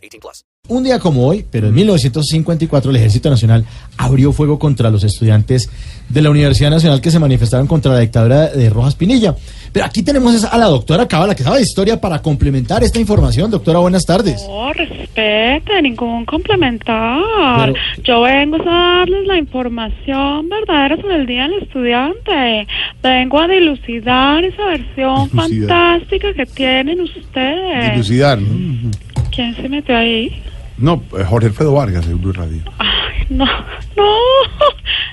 18 plus. Un día como hoy, pero en 1954, el Ejército Nacional abrió fuego contra los estudiantes de la Universidad Nacional que se manifestaron contra la dictadura de Rojas Pinilla. Pero aquí tenemos a la doctora Cabala, que sabe de historia, para complementar esta información. Doctora, buenas tardes. No, respete, ningún complementar. Pero- Yo vengo a darles la información verdadera sobre el Día del Estudiante. Vengo a dilucidar esa versión Dilucidar. fantástica que tienen ustedes. Dilucidar, ¿no? ¿Quién se metió ahí? No, eh, Jorge Alfredo Vargas de Blue Radio. Ay, no, no,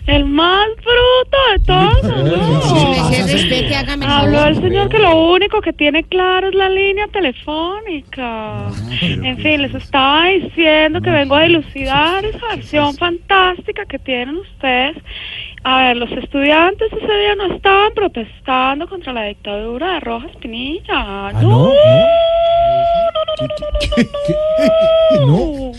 el más bruto de todos. Se respete, hágame el Habló favor. el señor que lo único que tiene claro es la línea telefónica. En fin, les estaba diciendo que vengo a dilucidar esa versión fantástica que tienen ustedes. A ver, los estudiantes ese día no estaban protestando contra la dictadura de Rojas Pinilla. Ah, no, ¿no? No,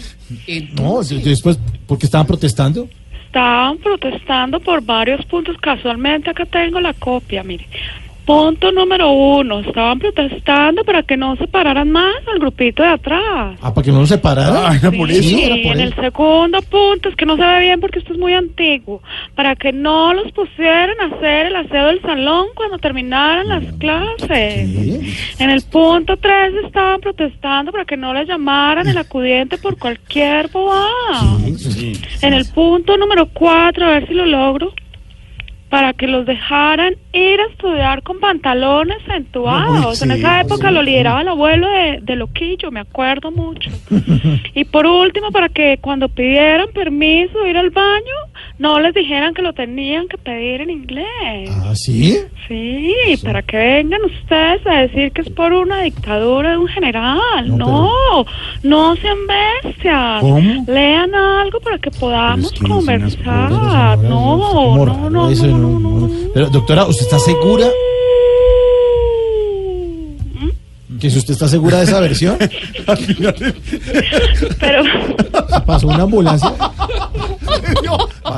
¿Qué? No, no, de- después, ¿por qué estaban protestando? Estaban protestando por varios puntos. Casualmente acá tengo la copia, mire. Punto número uno. Estaban protestando para que no se pararan más al grupito de atrás. Ah, para que no nos separaran. Ah, era por Sí, eso. era por en eso. el segundo punto, es que no se ve bien porque esto es muy antiguo, para que no los pusieran a hacer el aseo del salón cuando terminaran las clases. ¿Qué? En el punto 3 estaban protestando para que no les llamaran el acudiente por cualquier bobada. En el punto número 4, a ver si lo logro, para que los dejaran ir a estudiar con pantalones entubados. En esa época sí. lo lideraba el abuelo de, de Loquillo, me acuerdo mucho. y por último, para que cuando pidieran permiso de ir al baño, no les dijeran que lo tenían que pedir en inglés. Ah, ¿sí? Sí, para que vengan ustedes a decir que es por una dictadura de un general. No, No, no, sean bestias. ¿Cómo? Lean algo para que podamos es que conversar. No, no, raro no, eso, no, no, no, no. Pero, doctora, ¿usted está segura? ¿Mm? ¿Que si usted está segura de esa versión? Pero, ¿Pasó una ambulancia?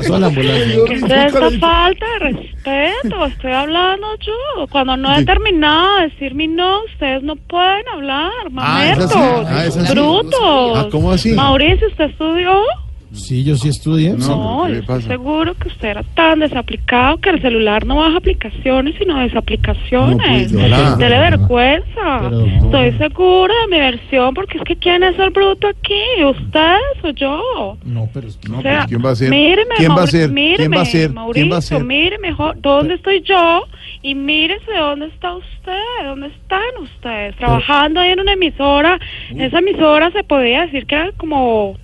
Pasó la ambulancia. ¿qué es esta falta de respeto? Estoy hablando yo. Cuando no he terminado de decir mi no, ustedes no pueden hablar. Ah, así. Ah. Ah, ¿cómo así? Mauricio, ¿usted estudió? Sí, yo sí estudié. No. No, ¿qué yo le estoy seguro que usted era tan desaplicado que el celular no baja aplicaciones, sino desaplicaciones. No, pues. Dele vergüenza. Pero- Estoy segura de mi versión, porque es que ¿quién es el bruto aquí? ¿Ustedes o yo? No, pero es que... No, O sea, pues, ¿quién va a ser? Míreme, ¿Quién va a ser? Míreme, ¿Quién va a ser? Mauricio, ¿Quién va a ser? míreme dónde estoy yo y mírese dónde está usted, dónde están ustedes, trabajando ahí en una emisora. Esa emisora se podía decir que era como,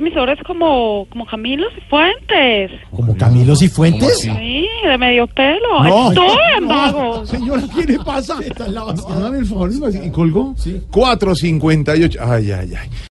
esa emisora es como, como Camilo Fuentes. ¿Como Camilo Cifuentes? Sí, de medio pelo. No. Estoy en vagos. Señora, ¿qué le pasa? Está en la basura. Hágame el favor, ¿y colgó? Sí. 4.58. Ay, ay, ay.